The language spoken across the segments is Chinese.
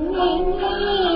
美丽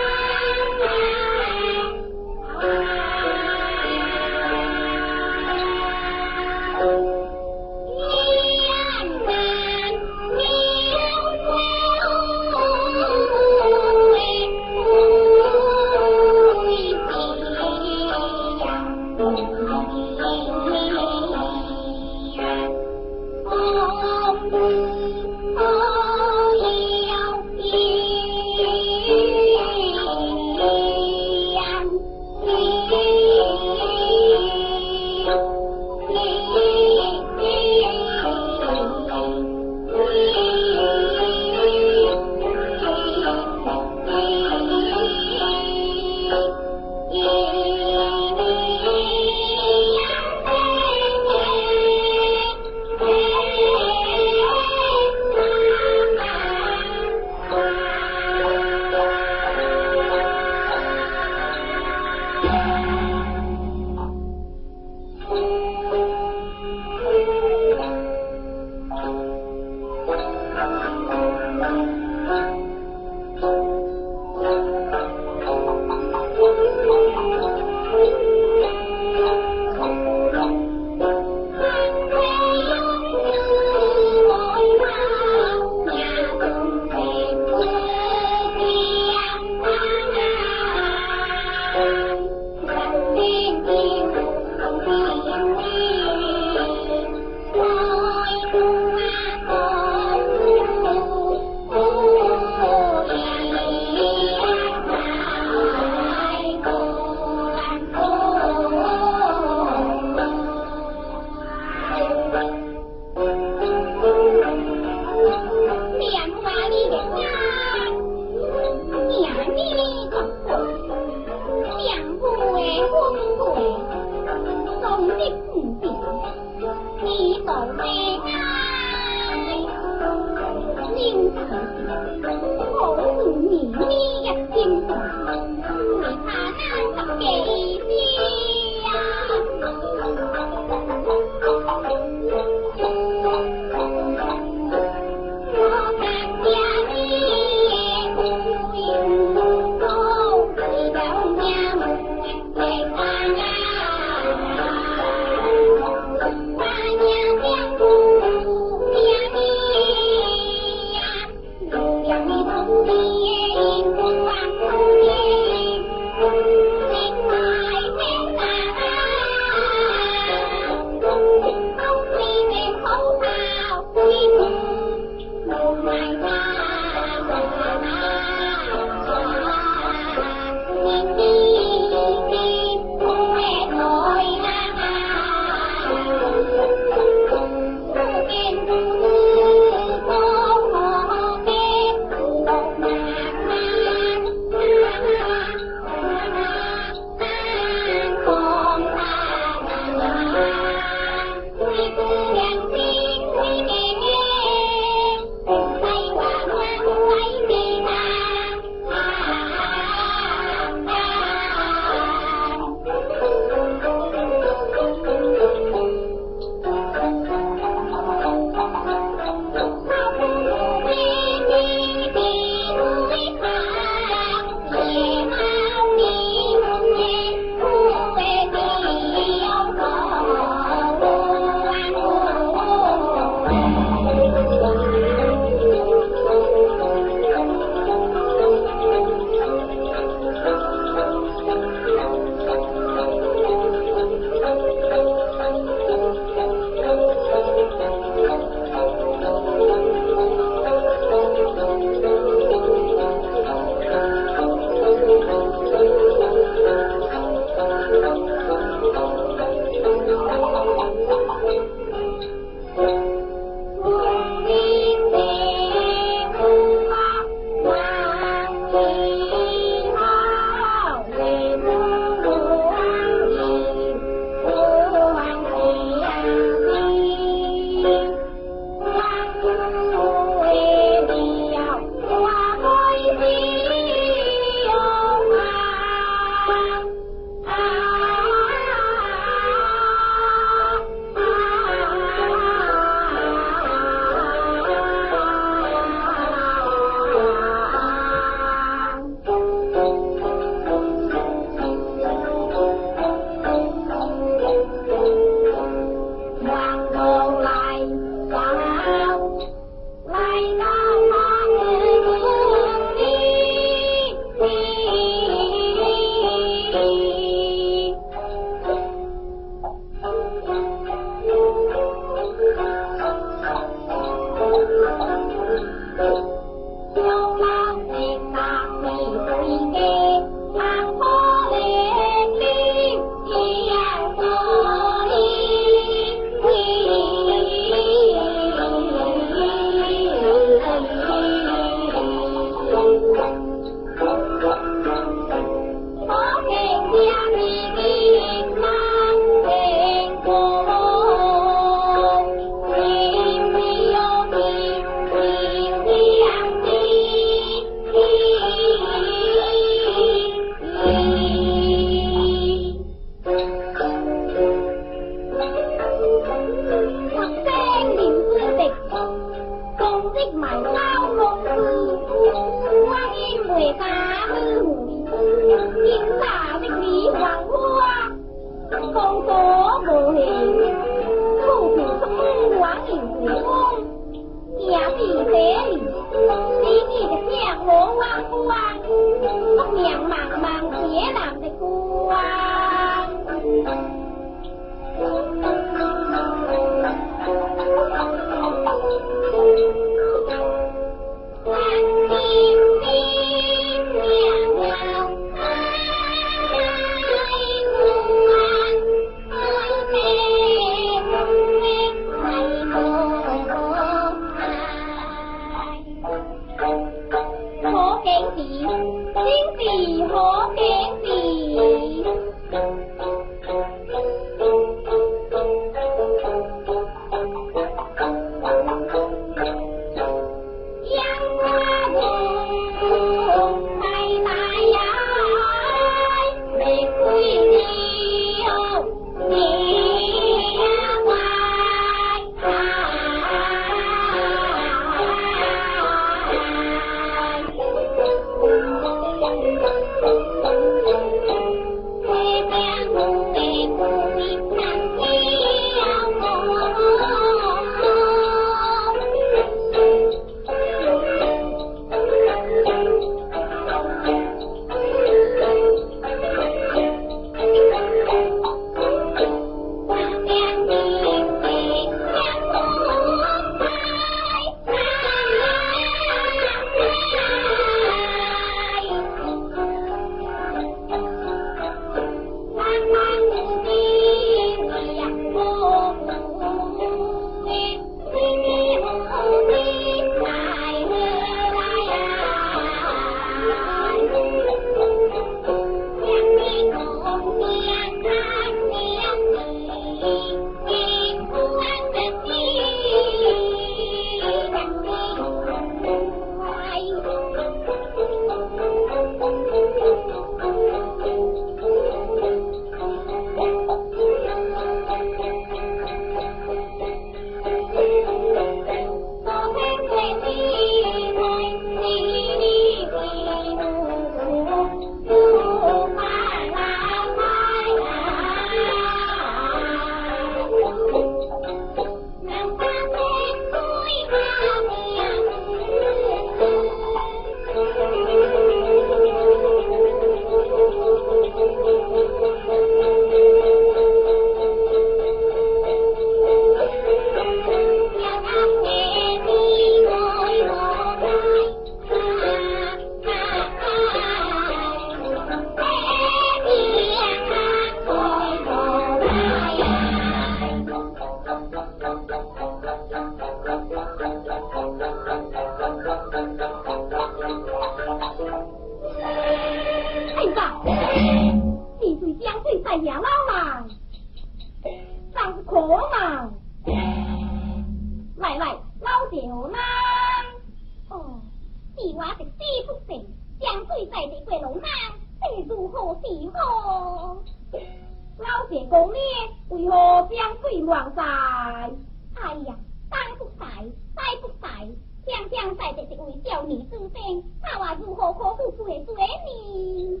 叫你做声，爸爸如何可付出的罪呢？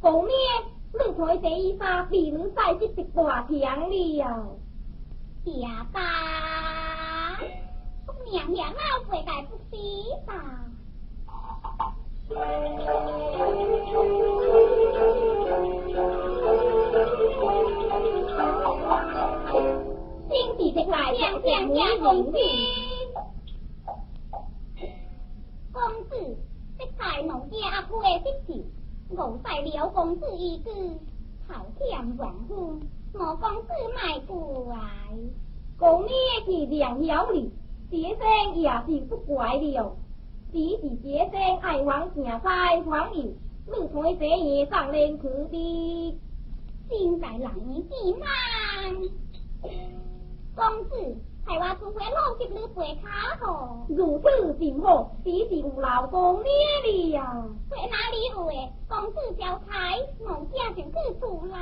后面你穿这一衫，比你晒是一大了。呀爸，我娘娘老会在不知吧？心地的快，娘娘娘公子。公子，这才农家阿婆的失志，误晒了公子一句，头添万夫，莫公子卖怪。公你是良友哩，这生也是不怪了。只是这生爱往行在欢迎，你看这夜上连去的，心在人之难。公子，系话出回老吉你背卡吼，如此甚好，只是有老公你哩呀。在哪里有诶？公子交差，我家就去出来。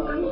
¿Cómo?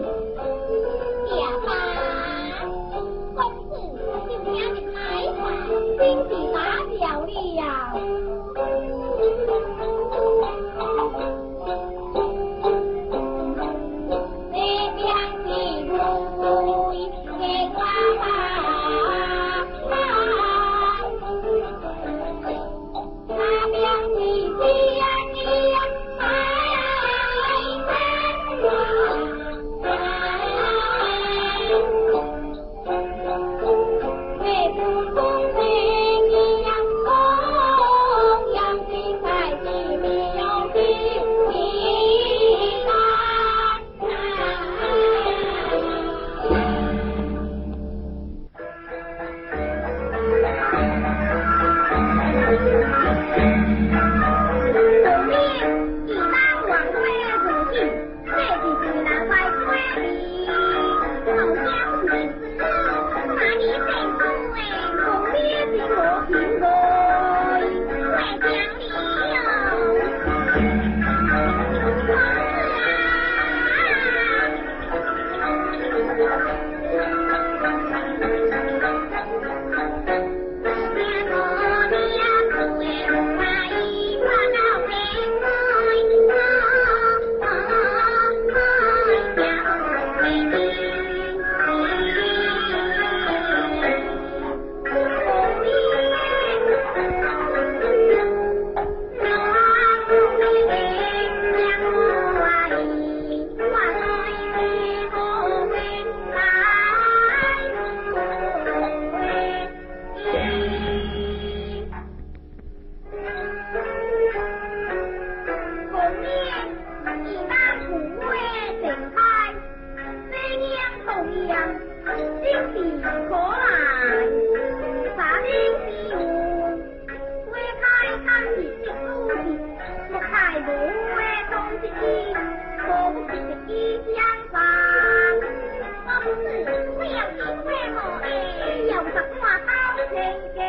ಸಂಖ್ಯೆ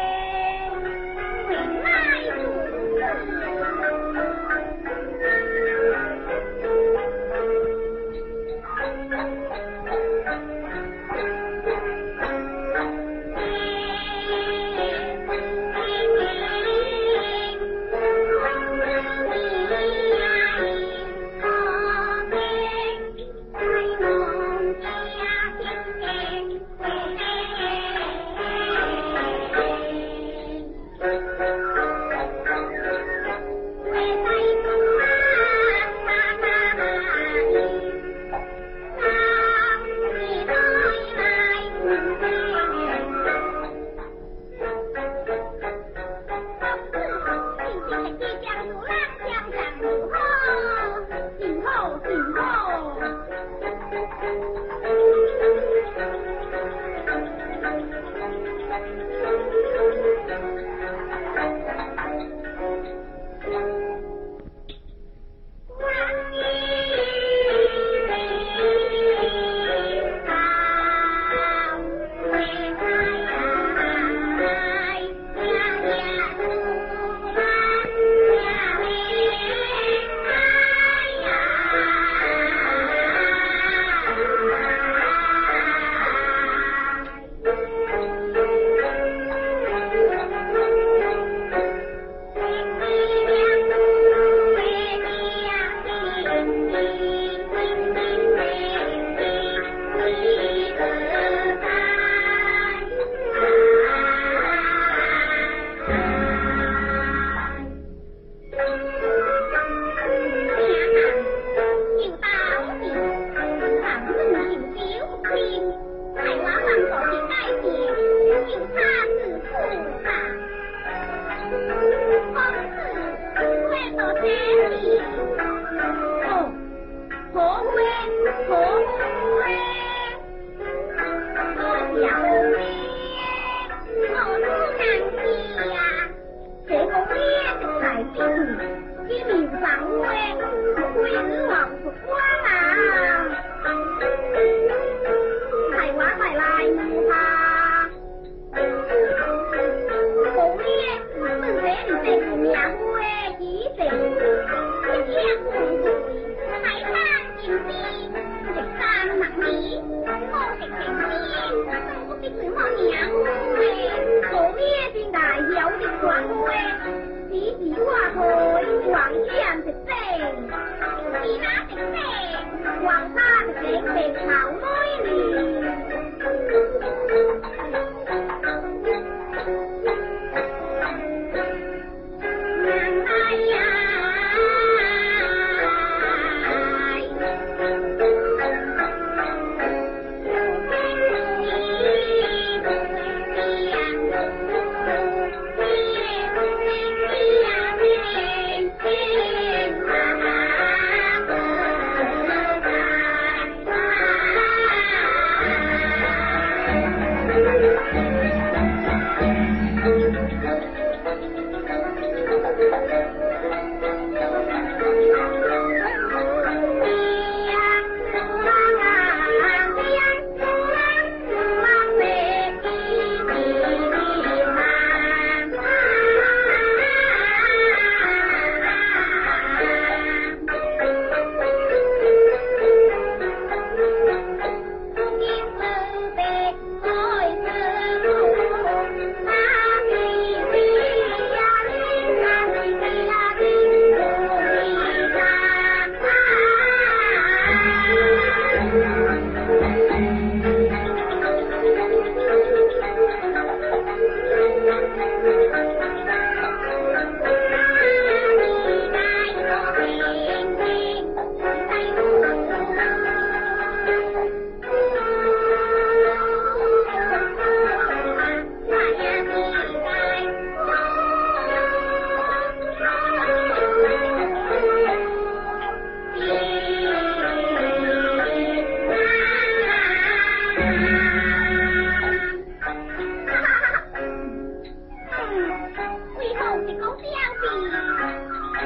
哎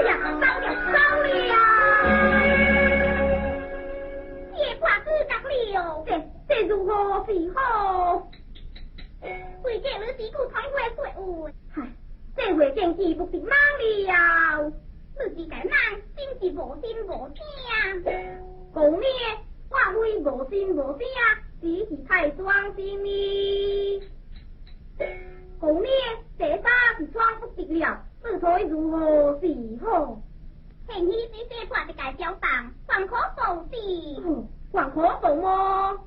呀，糟了，糟了！这，这如何是好？见你几说，这不。真是无心无听。无心无，只是太专心哩。狗咩第三是创不得了，自才如何是好？前起姐姐看得介小棒，还可否是？还可否么？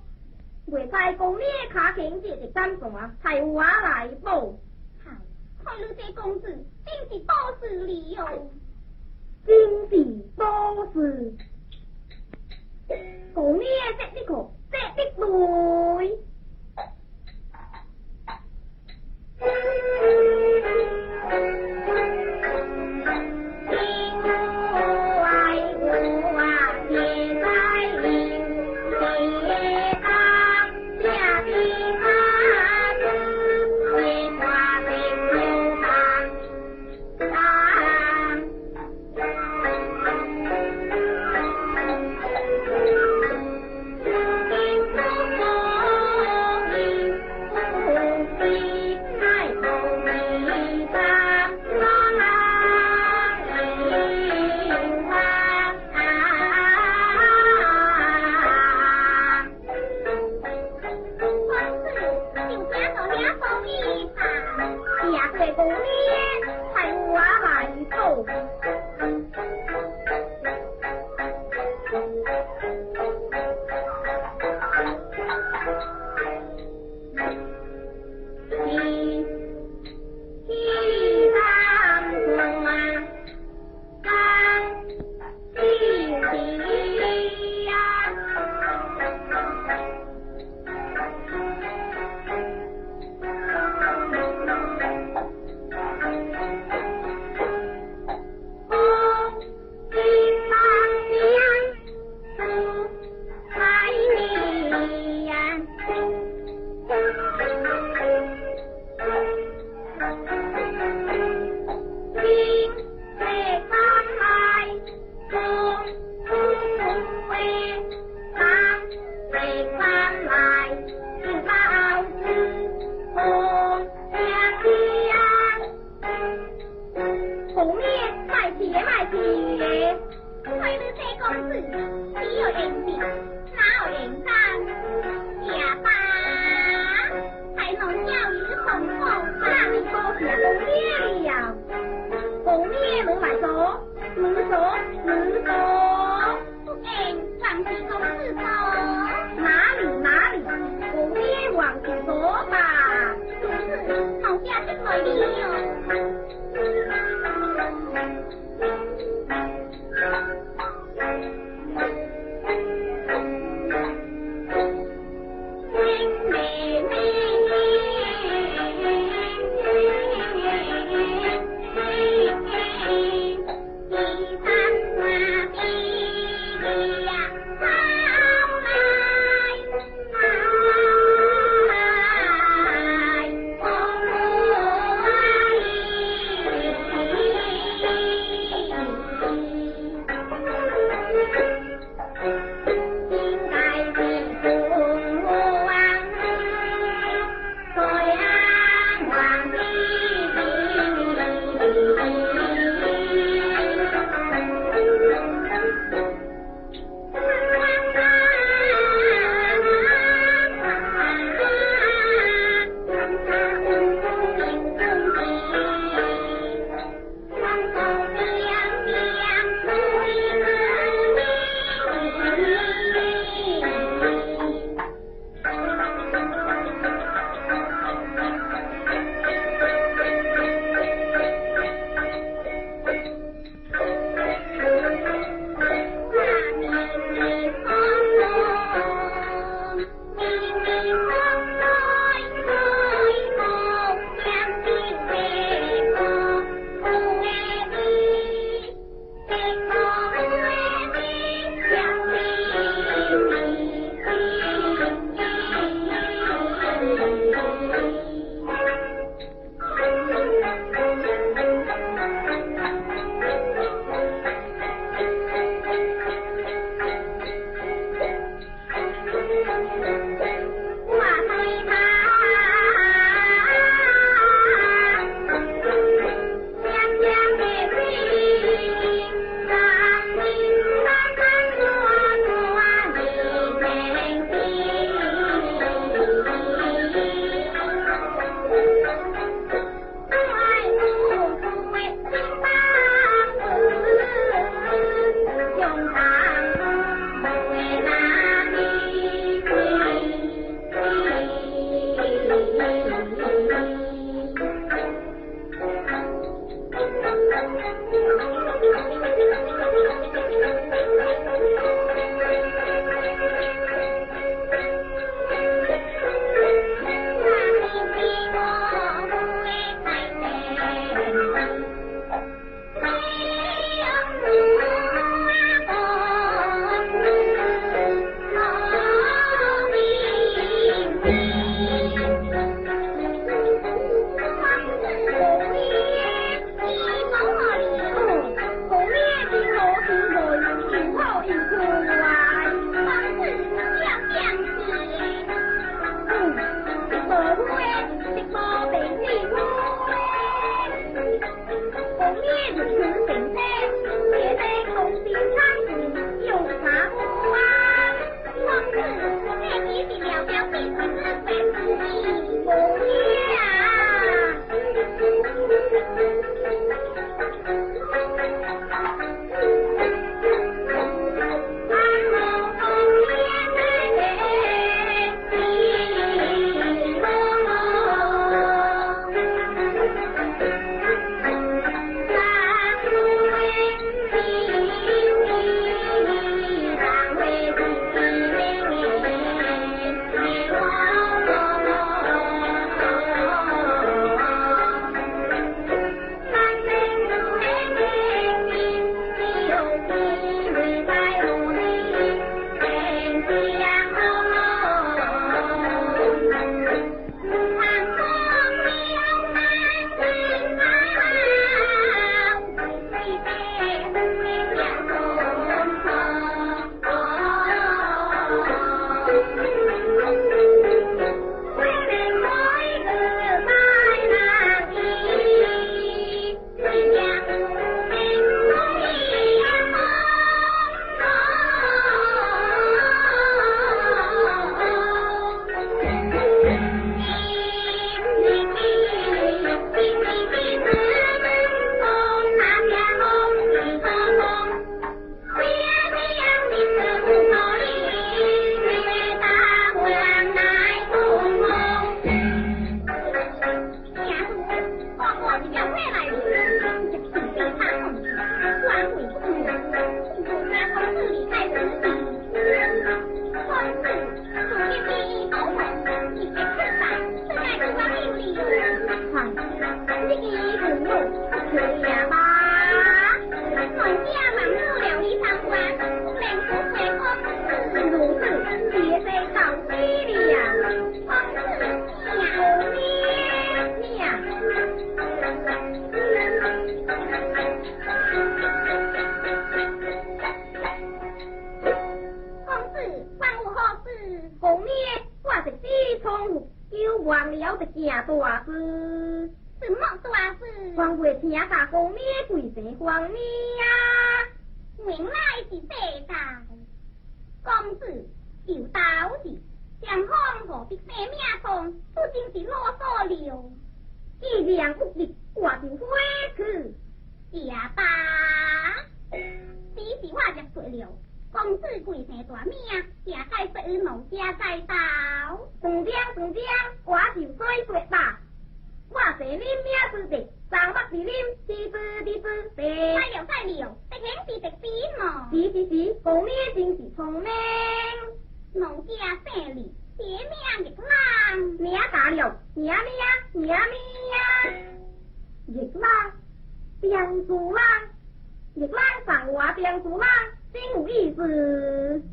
袂使讲咩卡紧姐姐干什么？才有我来报。看你这公子，真是多事哩哟！真是多事。讲咩识呢个？识呢对？thank you 咩贵姓黄咩啊？原来是这代公子有道义，相方何必生命痛？不仅是啰嗦了。既然不力，我就回去。也罢，只是我入错了。公子贵姓大名，也该是与农家在道。长江长江，我就水说吧。我是恁名字的，上北是恁，地字地字地。再了再了，这肯是直边嘛。是是是，公名真是聪明。农家姓李，别名日郎，名大了，名名名名。日郎，变主郎，日浪上我变主浪。真有意思，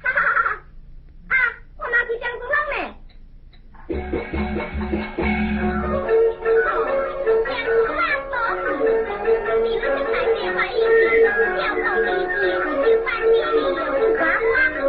哈哈哈哈！啊，我拿去江苏浪嘞。江苏浪所指，你们就在电话一起，要到一起，就翻译有啥话啥